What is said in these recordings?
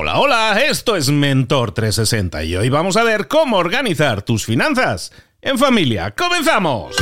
Hola, hola, esto es Mentor 360 y hoy vamos a ver cómo organizar tus finanzas en familia. ¡Comenzamos!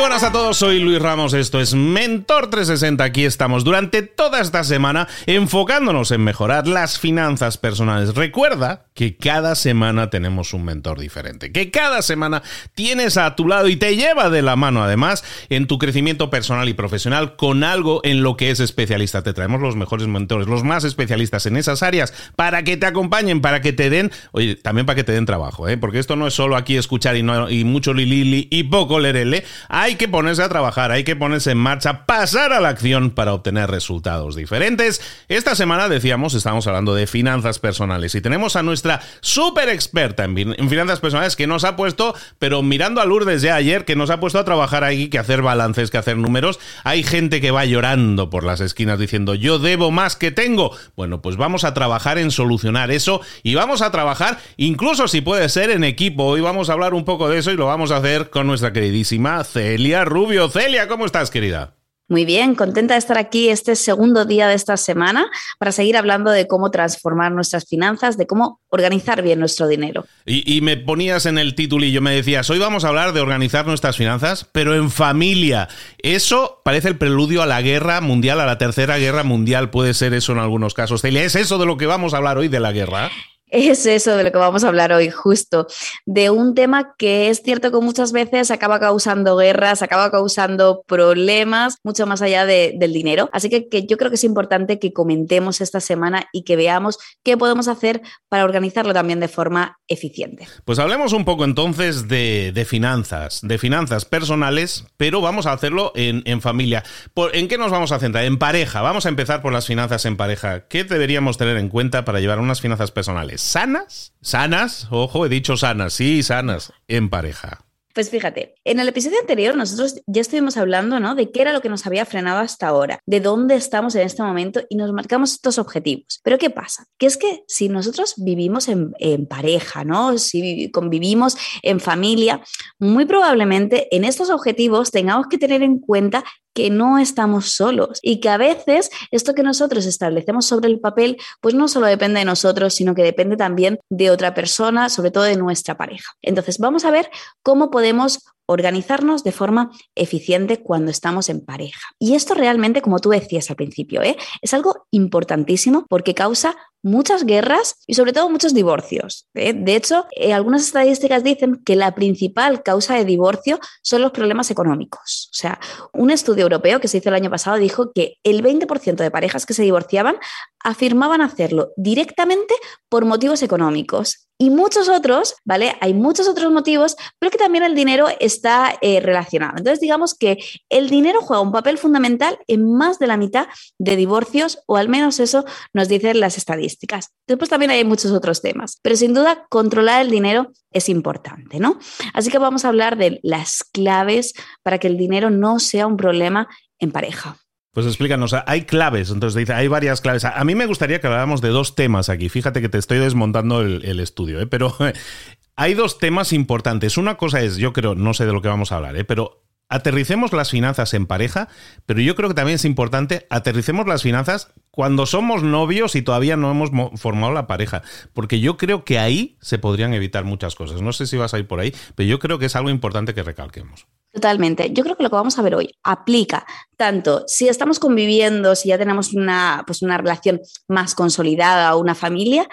Buenas a todos, soy Luis Ramos, esto es Mentor 360, aquí estamos durante toda esta semana enfocándonos en mejorar las finanzas personales. Recuerda que cada semana tenemos un mentor diferente, que cada semana tienes a tu lado y te lleva de la mano además en tu crecimiento personal y profesional con algo en lo que es especialista. Te traemos los mejores mentores, los más especialistas en esas áreas para que te acompañen, para que te den, oye, también para que te den trabajo, ¿eh? porque esto no es solo aquí escuchar y, no, y mucho lilili y poco lerele hay que ponerse a trabajar, hay que ponerse en marcha, pasar a la acción para obtener resultados diferentes. Esta semana decíamos, estamos hablando de finanzas personales y tenemos a nuestra súper experta en, finanzas personales que nos ha puesto, pero mirando a Lourdes de ayer, que nos ha puesto a trabajar ahí, que hacer balances, que hacer números. Hay gente que va llorando por las esquinas diciendo, yo debo más que tengo. Bueno, pues vamos a trabajar en solucionar eso y vamos a trabajar incluso si puede ser en equipo. Hoy vamos a hablar un poco de eso y lo vamos a hacer con nuestra queridísima C Celia Rubio. Celia, ¿cómo estás, querida? Muy bien, contenta de estar aquí este segundo día de esta semana para seguir hablando de cómo transformar nuestras finanzas, de cómo organizar bien nuestro dinero. Y, me ponías en el título y yo me decías, hoy vamos a hablar de organizar nuestras finanzas, pero en familia. Eso parece el preludio a la guerra mundial, a la tercera guerra mundial, puede ser eso en algunos casos. Celia, ¿es eso de lo que vamos a hablar hoy de la guerra? Es eso de lo que vamos a hablar hoy, justo, de un tema que es cierto que muchas veces acaba causando guerras, acaba causando problemas, mucho más allá del dinero. Así que, yo creo que es importante que comentemos esta semana y que veamos qué podemos hacer para organizarlo también de forma eficiente. Pues hablemos un poco entonces de, finanzas, de finanzas personales, pero vamos a hacerlo en, en familia. ¿En qué nos vamos a centrar? En pareja. Vamos a empezar por las finanzas en pareja. ¿Qué deberíamos tener en cuenta para llevar unas finanzas personales? Sanas, sanas, ojo, he dicho sanas, sí, sanas, en pareja. Pues fíjate, en el episodio anterior nosotros ya estuvimos hablando ¿no? de qué era lo que nos había frenado hasta ahora, de dónde estamos en este momento y nos marcamos estos objetivos. Pero ¿qué pasa? Que es que si nosotros vivimos en, en pareja, ¿no? si convivimos en familia, muy probablemente en estos objetivos tengamos que tener en cuenta que no estamos solos y que a veces esto que nosotros establecemos sobre el papel, pues no solo depende de nosotros, sino que depende también de otra persona, sobre todo de nuestra pareja. Entonces, vamos a ver cómo podemos organizarnos de forma eficiente cuando estamos en pareja. Y esto realmente, como tú decías al principio, ¿eh? es algo importantísimo porque causa muchas guerras y sobre todo muchos divorcios. ¿eh? De hecho, eh, algunas estadísticas dicen que la principal causa de divorcio son los problemas económicos. O sea, un estudio europeo que se hizo el año pasado dijo que el 20% de parejas que se divorciaban afirmaban hacerlo directamente por motivos económicos y muchos otros, ¿vale? Hay muchos otros motivos, pero que también el dinero está eh, relacionado. Entonces, digamos que el dinero juega un papel fundamental en más de la mitad de divorcios, o al menos eso nos dicen las estadísticas. Después también hay muchos otros temas, pero sin duda controlar el dinero es importante, ¿no? Así que vamos a hablar de las claves para que el dinero no sea un problema en pareja. Pues explícanos, hay claves, entonces dice, hay varias claves. A mí me gustaría que habláramos de dos temas aquí. Fíjate que te estoy desmontando el, estudio, ¿eh? pero hay dos temas importantes. Una cosa es, yo creo, no sé de lo que vamos a hablar, ¿eh? pero aterricemos las finanzas en pareja, pero yo creo que también es importante aterricemos las finanzas cuando somos novios y todavía no hemos formado la pareja, porque yo creo que ahí se podrían evitar muchas cosas. No sé si vas a ir por ahí, pero yo creo que es algo importante que recalquemos. Totalmente. Yo creo que lo que vamos a ver hoy aplica tanto si estamos conviviendo, si ya tenemos una, pues una relación más consolidada o una familia,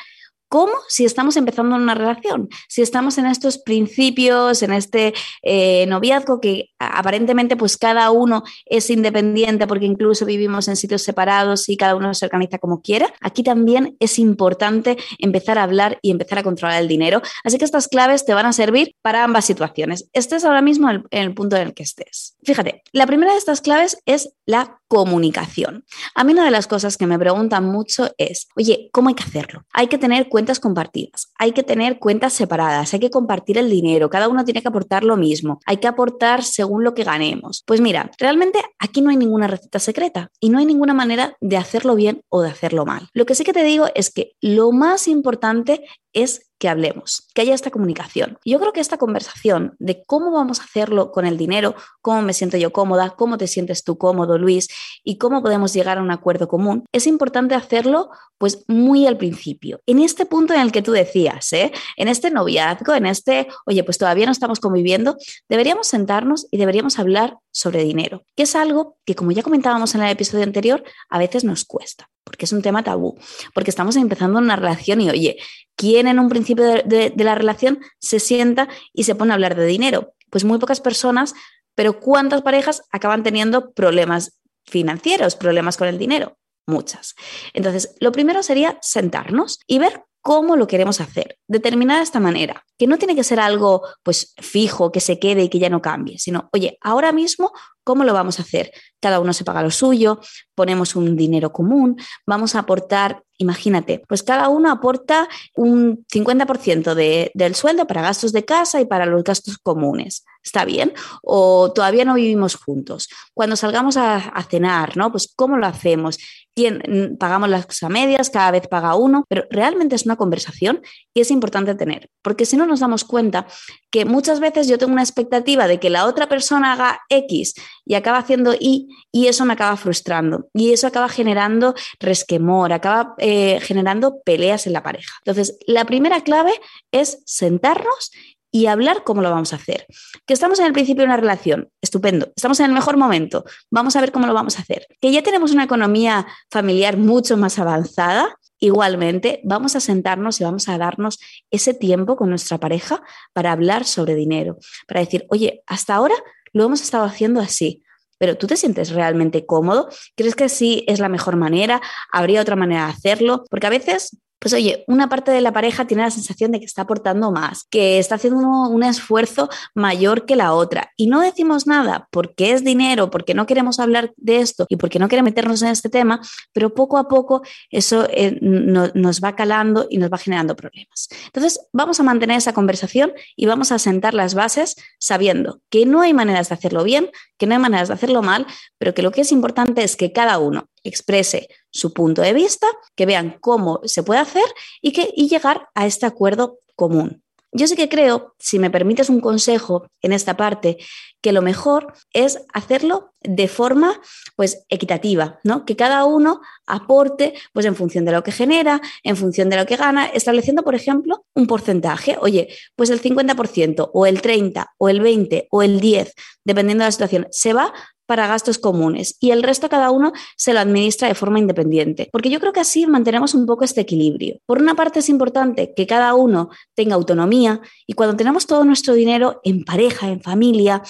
¿Cómo? Si estamos empezando una relación, si estamos en estos principios, en este eh, noviazgo que aparentemente pues cada uno es independiente porque incluso vivimos en sitios separados y cada uno se organiza como quiera, aquí también es importante empezar a hablar y empezar a controlar el dinero. Así que estas claves te van a servir para ambas situaciones. Estés ahora mismo en el punto en el que estés. Fíjate, la primera de estas claves es la comunicación. A mí una de las cosas que me preguntan mucho es, oye, ¿cómo hay que hacerlo? Hay que tener cuentas compartidas, hay que tener cuentas separadas, hay que compartir el dinero, cada uno tiene que aportar lo mismo, hay que aportar según lo que ganemos. Pues mira, realmente aquí no hay ninguna receta secreta y no hay ninguna manera de hacerlo bien o de hacerlo mal. Lo que sí que te digo es que lo más importante es que hablemos, que haya esta comunicación. Yo creo que esta conversación de cómo vamos a hacerlo con el dinero, cómo me siento yo cómoda, cómo te sientes tú cómodo, Luis, y cómo podemos llegar a un acuerdo común, es importante hacerlo pues muy al principio. En este punto en el que tú decías, ¿eh? en este noviazgo, en este, oye, pues todavía no estamos conviviendo, deberíamos sentarnos y deberíamos hablar sobre dinero, que es algo que, como ya comentábamos en el episodio anterior, a veces nos cuesta porque es un tema tabú, porque estamos empezando una relación y oye, ¿quién en un principio de, la relación se sienta y se pone a hablar de dinero? Pues muy pocas personas, pero ¿cuántas parejas acaban teniendo problemas financieros, problemas con el dinero? Muchas. Entonces, lo primero sería sentarnos y ver cómo lo queremos hacer, determinar de esta manera, que no tiene que ser algo pues fijo, que se quede y que ya no cambie, sino, oye, ahora mismo, ¿cómo lo vamos a hacer? Cada uno se paga lo suyo, ponemos un dinero común, vamos a aportar Imagínate, pues cada uno aporta un 50% de, del sueldo para gastos de casa y para los gastos comunes. ¿Está bien? O todavía no vivimos juntos. Cuando salgamos a, cenar, ¿no? Pues ¿cómo lo hacemos? ¿Quién, mm, pagamos las cosas medias, cada vez paga uno, pero realmente es una conversación que es importante tener, porque si no nos damos cuenta que muchas veces yo tengo una expectativa de que la otra persona haga X y acaba haciendo Y y eso me acaba frustrando y eso acaba generando resquemor, acaba eh, generando peleas en la pareja. Entonces, la primera clave es sentarnos y hablar cómo lo vamos a hacer. Que estamos en el principio de una relación, estupendo, estamos en el mejor momento, vamos a ver cómo lo vamos a hacer. Que ya tenemos una economía familiar mucho más avanzada, igualmente vamos a sentarnos y vamos a darnos ese tiempo con nuestra pareja para hablar sobre dinero, para decir, oye, hasta ahora lo hemos estado haciendo así. Pero tú te sientes realmente cómodo? ¿Crees que sí es la mejor manera? ¿Habría otra manera de hacerlo? Porque a veces pues oye, una parte de la pareja tiene la sensación de que está aportando más, que está haciendo un esfuerzo mayor que la otra. Y no decimos nada porque es dinero, porque no queremos hablar de esto y porque no queremos meternos en este tema, pero poco a poco eso eh, nos va calando y nos va generando problemas. Entonces, vamos a mantener esa conversación y vamos a sentar las bases sabiendo que no hay maneras de hacerlo bien, que no hay maneras de hacerlo mal, pero que lo que es importante es que cada uno exprese su punto de vista, que vean cómo se puede hacer y, que, y llegar a este acuerdo común. Yo sí que creo, si me permites un consejo en esta parte, que lo mejor es hacerlo de forma pues equitativa, ¿no? Que cada uno aporte pues en función de lo que genera, en función de lo que gana, estableciendo, por ejemplo, un porcentaje. Oye, pues el 50% o el 30 o el 20 o el 10, dependiendo de la situación, se va para gastos comunes y el resto cada uno se lo administra de forma independiente. Porque yo creo que así mantenemos un poco este equilibrio. Por una parte es importante que cada uno tenga autonomía y cuando tenemos todo nuestro dinero en pareja, en familia,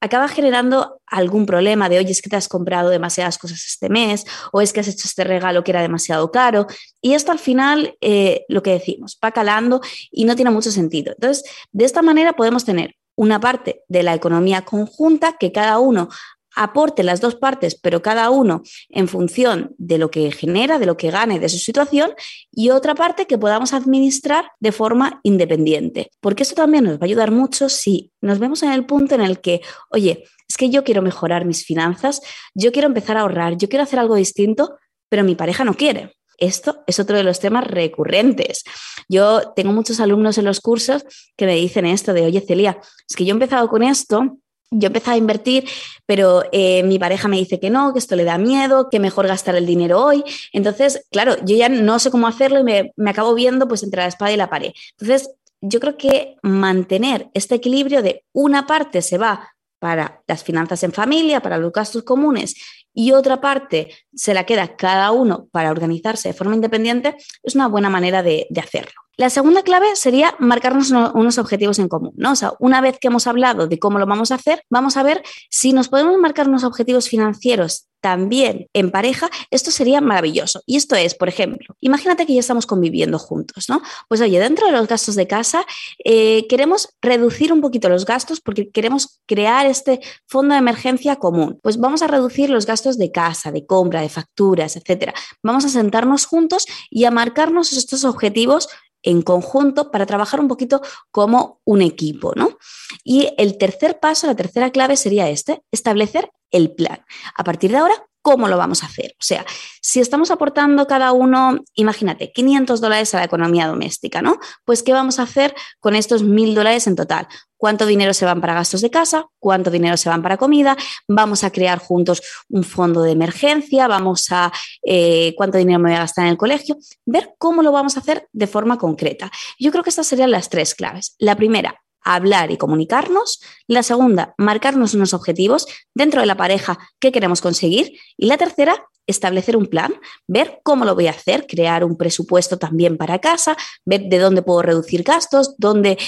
acaba generando algún problema de, oye, es que te has comprado demasiadas cosas este mes o es que has hecho este regalo que era demasiado caro. Y esto al final, eh, lo que decimos, va calando y no tiene mucho sentido. Entonces, de esta manera podemos tener una parte de la economía conjunta que cada uno aporte las dos partes, pero cada uno en función de lo que genera, de lo que gane de su situación, y otra parte que podamos administrar de forma independiente. Porque eso también nos va a ayudar mucho si nos vemos en el punto en el que, oye, es que yo quiero mejorar mis finanzas, yo quiero empezar a ahorrar, yo quiero hacer algo distinto, pero mi pareja no quiere. Esto es otro de los temas recurrentes. Yo tengo muchos alumnos en los cursos que me dicen esto de, oye, Celia, es que yo he empezado con esto, yo empecé a invertir, pero eh, mi pareja me dice que no, que esto le da miedo, que mejor gastar el dinero hoy. Entonces, claro, yo ya no sé cómo hacerlo y me, me acabo viendo pues entre la espada y la pared. Entonces, yo creo que mantener este equilibrio de una parte se va para las finanzas en familia, para los gastos comunes y otra parte se la queda cada uno para organizarse de forma independiente, es una buena manera de, hacerlo. La segunda clave sería marcarnos unos objetivos en común, ¿no? O sea, una vez que hemos hablado de cómo lo vamos a hacer, vamos a ver si nos podemos marcar unos objetivos financieros también en pareja, esto sería maravilloso. Y esto es, por ejemplo, imagínate que ya estamos conviviendo juntos, ¿no? Pues oye, dentro de los gastos de casa eh, queremos reducir un poquito los gastos porque queremos crear este fondo de emergencia común. Pues vamos a reducir los gastos de casa, de compra, de facturas, etcétera. Vamos a sentarnos juntos y a marcarnos estos objetivos en conjunto para trabajar un poquito como un equipo, ¿no? Y el tercer paso, la tercera clave sería este, establecer el plan. A partir de ahora, cómo lo vamos a hacer. O sea, si estamos aportando cada uno, imagínate, 500 dólares a la economía doméstica, ¿no? Pues, ¿qué vamos a hacer con estos 1.000 dólares en total? ¿Cuánto dinero se van para gastos de casa? ¿Cuánto dinero se van para comida? Vamos a crear juntos un fondo de emergencia, vamos a eh, cuánto dinero me voy a gastar en el colegio, ver cómo lo vamos a hacer de forma concreta. Yo creo que estas serían las tres claves. La primera, hablar y comunicarnos. La segunda, marcarnos unos objetivos dentro de la pareja que queremos conseguir. Y la tercera, establecer un plan, ver cómo lo voy a hacer, crear un presupuesto también para casa, ver de dónde puedo reducir gastos, dónde,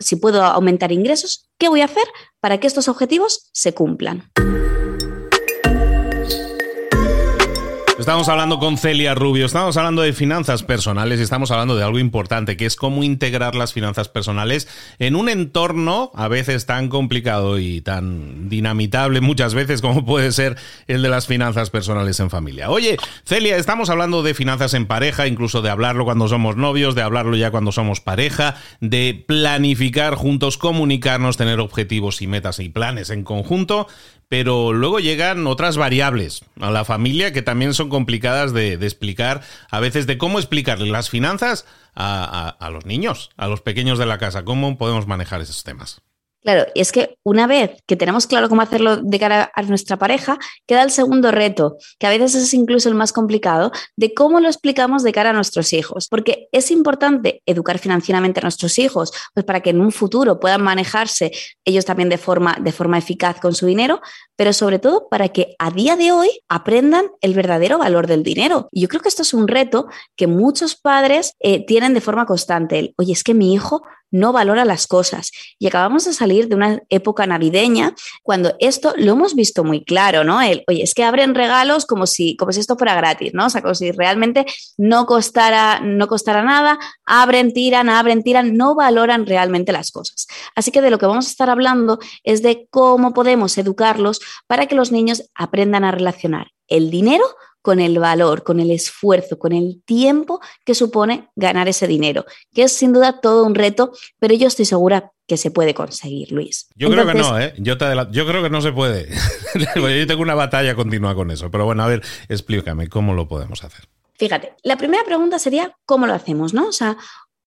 si puedo aumentar ingresos, qué voy a hacer para que estos objetivos se cumplan. Estamos hablando con Celia Rubio, estamos hablando de finanzas personales y estamos hablando de algo importante, que es cómo integrar las finanzas personales en un entorno a veces tan complicado y tan dinamitable muchas veces como puede ser el de las finanzas personales en familia. Oye, Celia, estamos hablando de finanzas en pareja, incluso de hablarlo cuando somos novios, de hablarlo ya cuando somos pareja, de planificar juntos, comunicarnos, tener objetivos y metas y planes en conjunto pero luego llegan otras variables a la familia que también son complicadas de, explicar, a veces de cómo explicarle las finanzas a los niños, a los pequeños de la casa, cómo podemos manejar esos temas. Claro, y es que una vez que tenemos claro cómo hacerlo de cara a nuestra pareja, queda el segundo reto, que a veces es incluso el más complicado, de cómo lo explicamos de cara a nuestros hijos. Porque es importante educar financieramente a nuestros hijos, pues para que en un futuro puedan manejarse ellos también de forma, de forma eficaz con su dinero, pero sobre todo para que a día de hoy aprendan el verdadero valor del dinero. Y yo creo que esto es un reto que muchos padres eh, tienen de forma constante. Oye, es que mi hijo no valora las cosas. Y acabamos de salir de una época navideña cuando esto lo hemos visto muy claro, ¿no? Oye, es que abren regalos como si, como si esto fuera gratis, ¿no? O sea, como si realmente no costara, no costara nada, abren, tiran, abren, tiran, no valoran realmente las cosas. Así que de lo que vamos a estar hablando es de cómo podemos educarlos para que los niños aprendan a relacionar el dinero con el valor, con el esfuerzo, con el tiempo que supone ganar ese dinero, que es sin duda todo un reto, pero yo estoy segura que se puede conseguir, Luis. Yo creo que no, ¿eh? Yo, yo creo que no se puede. yo tengo una batalla continua con eso, pero bueno, a ver, explícame cómo lo podemos hacer. Fíjate, la primera pregunta sería cómo lo hacemos, ¿no? O sea,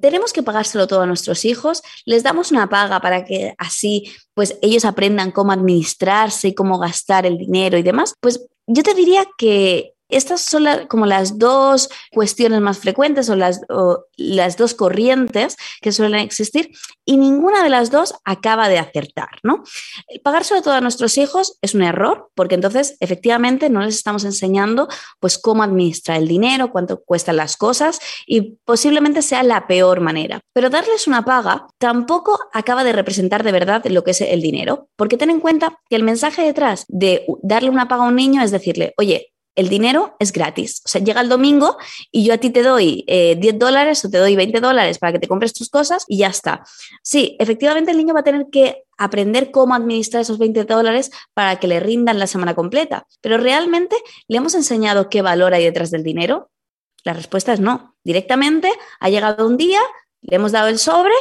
tenemos que pagárselo todo a nuestros hijos, les damos una paga para que así pues ellos aprendan cómo administrarse y cómo gastar el dinero y demás, pues yo te diría que estas son como las dos cuestiones más frecuentes o las, las dos corrientes que suelen existir y ninguna de las dos acaba de acertar, ¿no? Pagar sobre todo a nuestros hijos es un error porque entonces efectivamente no les estamos enseñando pues cómo administrar el dinero, cuánto cuestan las cosas y posiblemente sea la peor manera. Pero darles una paga tampoco acaba de representar de verdad lo que es el dinero, porque ten en cuenta que el mensaje detrás de darle una paga a un niño es decirle, oye, el dinero es gratis. O sea, llega el domingo y yo a ti te doy 10 eh, dólares o te doy 20 dólares para que te compres tus cosas y ya está. Sí, efectivamente el niño va a tener que aprender cómo administrar esos 20 dólares para que le rindan la semana completa. Pero realmente le hemos enseñado qué valor hay detrás del dinero. La respuesta es no. Directamente ha llegado un día, le hemos dado el sobre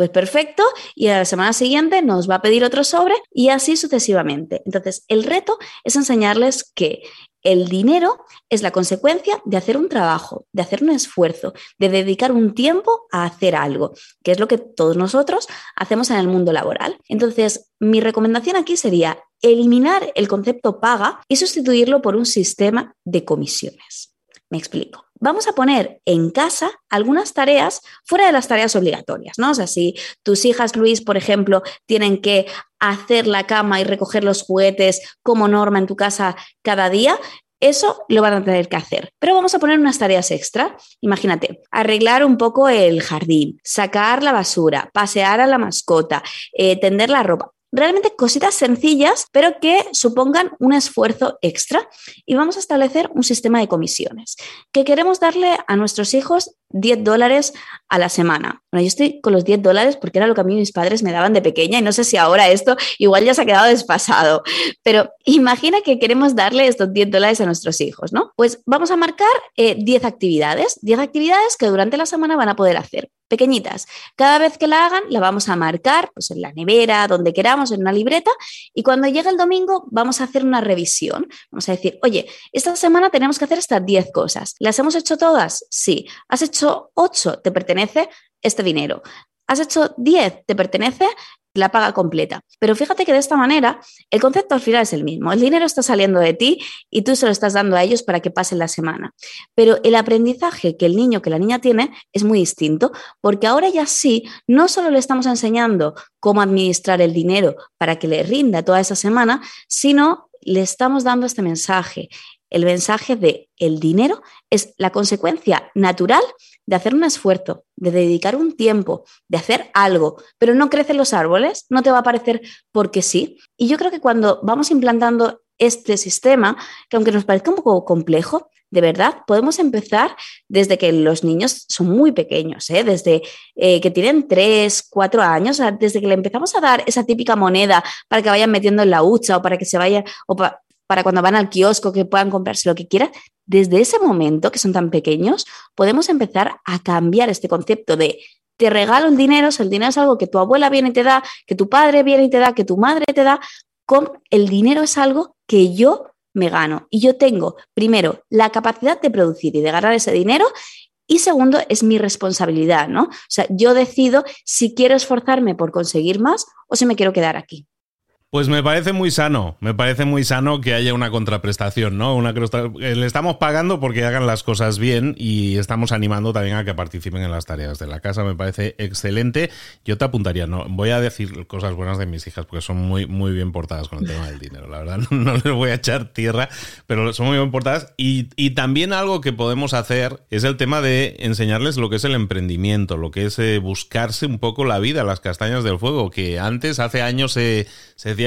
pues perfecto, y a la semana siguiente nos va a pedir otro sobre y así sucesivamente. Entonces, el reto es enseñarles que el dinero es la consecuencia de hacer un trabajo, de hacer un esfuerzo, de dedicar un tiempo a hacer algo, que es lo que todos nosotros hacemos en el mundo laboral. Entonces, mi recomendación aquí sería eliminar el concepto paga y sustituirlo por un sistema de comisiones. Me explico vamos a poner en casa algunas tareas fuera de las tareas obligatorias, ¿no? O sea, si tus hijas, Luis, por ejemplo, tienen que hacer la cama y recoger los juguetes como norma en tu casa cada día, eso lo van a tener que hacer. Pero vamos a poner unas tareas extra. Imagínate, arreglar un poco el jardín, sacar la basura, pasear a la mascota, eh, tender la ropa realmente cositas sencillas, pero que supongan un esfuerzo extra. Y vamos a establecer un sistema de comisiones, que queremos darle a nuestros hijos 10 dólares a la semana. Bueno, yo estoy con los 10 dólares porque era lo que a mí mis padres me daban de pequeña y no sé si ahora esto igual ya se ha quedado despasado, pero imagina que queremos darle estos 10 dólares a nuestros hijos, ¿no? Pues vamos a marcar 10 eh, actividades, 10 actividades que durante la semana van a poder hacer. Pequeñitas. Cada vez que la hagan, la vamos a marcar pues, en la nevera, donde queramos, en una libreta, y cuando llegue el domingo vamos a hacer una revisión. Vamos a decir, oye, esta semana tenemos que hacer estas 10 cosas. ¿Las hemos hecho todas? Sí. ¿Has hecho 8? Te pertenece este dinero. ¿Has hecho 10? Te pertenece la paga completa. Pero fíjate que de esta manera el concepto al final es el mismo. El dinero está saliendo de ti y tú se lo estás dando a ellos para que pasen la semana. Pero el aprendizaje que el niño, que la niña tiene es muy distinto porque ahora ya sí, no solo le estamos enseñando cómo administrar el dinero para que le rinda toda esa semana, sino le estamos dando este mensaje el mensaje de el dinero es la consecuencia natural de hacer un esfuerzo, de dedicar un tiempo, de hacer algo, pero no crecen los árboles, no te va a parecer porque sí. Y yo creo que cuando vamos implantando este sistema, que aunque nos parezca un poco complejo, de verdad, podemos empezar desde que los niños son muy pequeños, ¿eh? desde eh, que tienen 3, 4 años, desde que le empezamos a dar esa típica moneda para que vayan metiendo en la hucha o para que se vayan, o para cuando van al kiosco que puedan comprarse lo que quieran, desde ese momento, que son tan pequeños, podemos empezar a cambiar este concepto de te regalo el dinero, si el dinero es algo que tu abuela viene y te da, que tu padre viene y te da, que tu madre te da, con el dinero es algo que yo me gano. Y yo tengo, primero, la capacidad de producir y de ganar ese dinero y segundo, es mi responsabilidad, ¿no? O sea, yo decido si quiero esforzarme por conseguir más o si me quiero quedar aquí. Pues me parece muy sano, me parece muy sano que haya una contraprestación, ¿no? Una eh, le estamos pagando porque hagan las cosas bien y estamos animando también a que participen en las tareas de la casa, me parece excelente. Yo te apuntaría, no, voy a decir cosas buenas de mis hijas porque son muy muy bien portadas con el tema del dinero, la verdad, no, les voy a echar tierra, pero son muy bien portadas y, y, también algo que podemos hacer es el tema de enseñarles lo que es el emprendimiento, lo que es eh, buscarse un poco la vida, las castañas del fuego, que antes hace años se,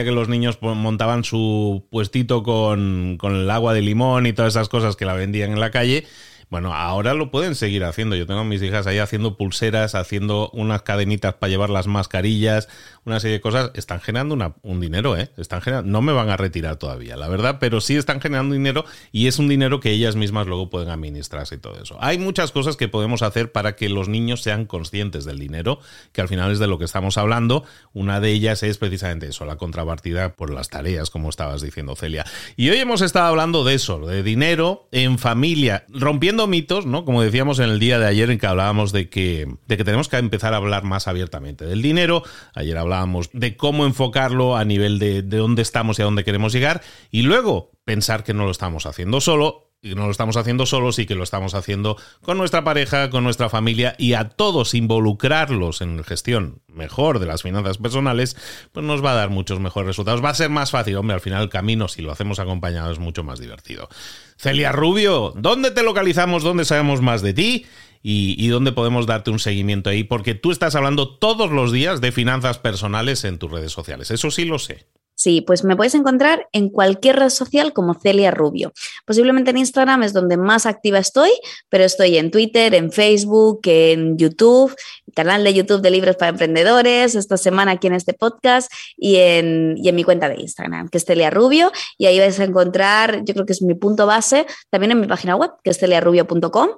que los niños montaban su puestito con, con el agua de limón y todas esas cosas que la vendían en la calle bueno, ahora lo pueden seguir haciendo. Yo tengo a mis hijas ahí haciendo pulseras, haciendo unas cadenitas para llevar las mascarillas, una serie de cosas. Están generando un dinero, ¿eh? Están generando, no me van a retirar todavía, la verdad, pero sí están generando dinero y es un dinero que ellas mismas luego pueden administrarse y todo eso. Hay muchas cosas que podemos hacer para que los niños sean conscientes del dinero, que al final es de lo que estamos hablando. Una de ellas es precisamente eso, la contrapartida por las tareas, como estabas diciendo, Celia. Y hoy hemos estado hablando de eso, de dinero en familia, rompiendo mitos, ¿no? Como decíamos en el día de ayer en que hablábamos de que, de que tenemos que empezar a hablar más abiertamente del dinero. Ayer hablábamos de cómo enfocarlo a nivel de, de dónde estamos y a dónde queremos llegar. Y luego pensar que no lo estamos haciendo solo y no lo estamos haciendo solos y que lo estamos haciendo con nuestra pareja, con nuestra familia y a todos involucrarlos en gestión mejor de las finanzas personales, pues nos va a dar muchos mejores resultados. Va a ser más fácil, hombre, al final el camino, si lo hacemos acompañado, es mucho más divertido. Celia Rubio, ¿dónde te localizamos? ¿Dónde sabemos más de ti? Y, dónde podemos darte un seguimiento ahí, porque tú estás hablando todos los días de finanzas personales en tus redes sociales. Eso sí lo sé. Sí, pues me puedes encontrar en cualquier red social como Celia Rubio. Posiblemente en Instagram es donde más activa estoy, pero estoy en Twitter, en Facebook, en YouTube, canal de YouTube de libros para emprendedores, esta semana aquí en este podcast y en, y en mi cuenta de Instagram, que es Celia Rubio. Y ahí vais a encontrar, yo creo que es mi punto base, también en mi página web, que es celiarubio.com.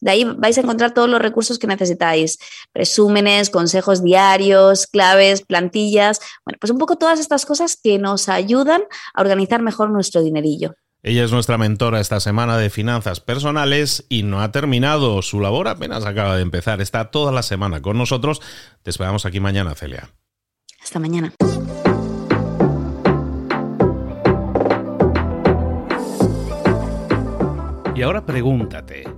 De ahí vais a encontrar todos los recursos que necesitáis, presúmenes, consejos diarios, claves, plantillas, bueno, pues un poco todas estas cosas que nos ayudan a organizar mejor nuestro dinerillo. Ella es nuestra mentora esta semana de finanzas personales y no ha terminado su labor, apenas acaba de empezar, está toda la semana con nosotros. Te esperamos aquí mañana, Celia. Hasta mañana. Y ahora pregúntate.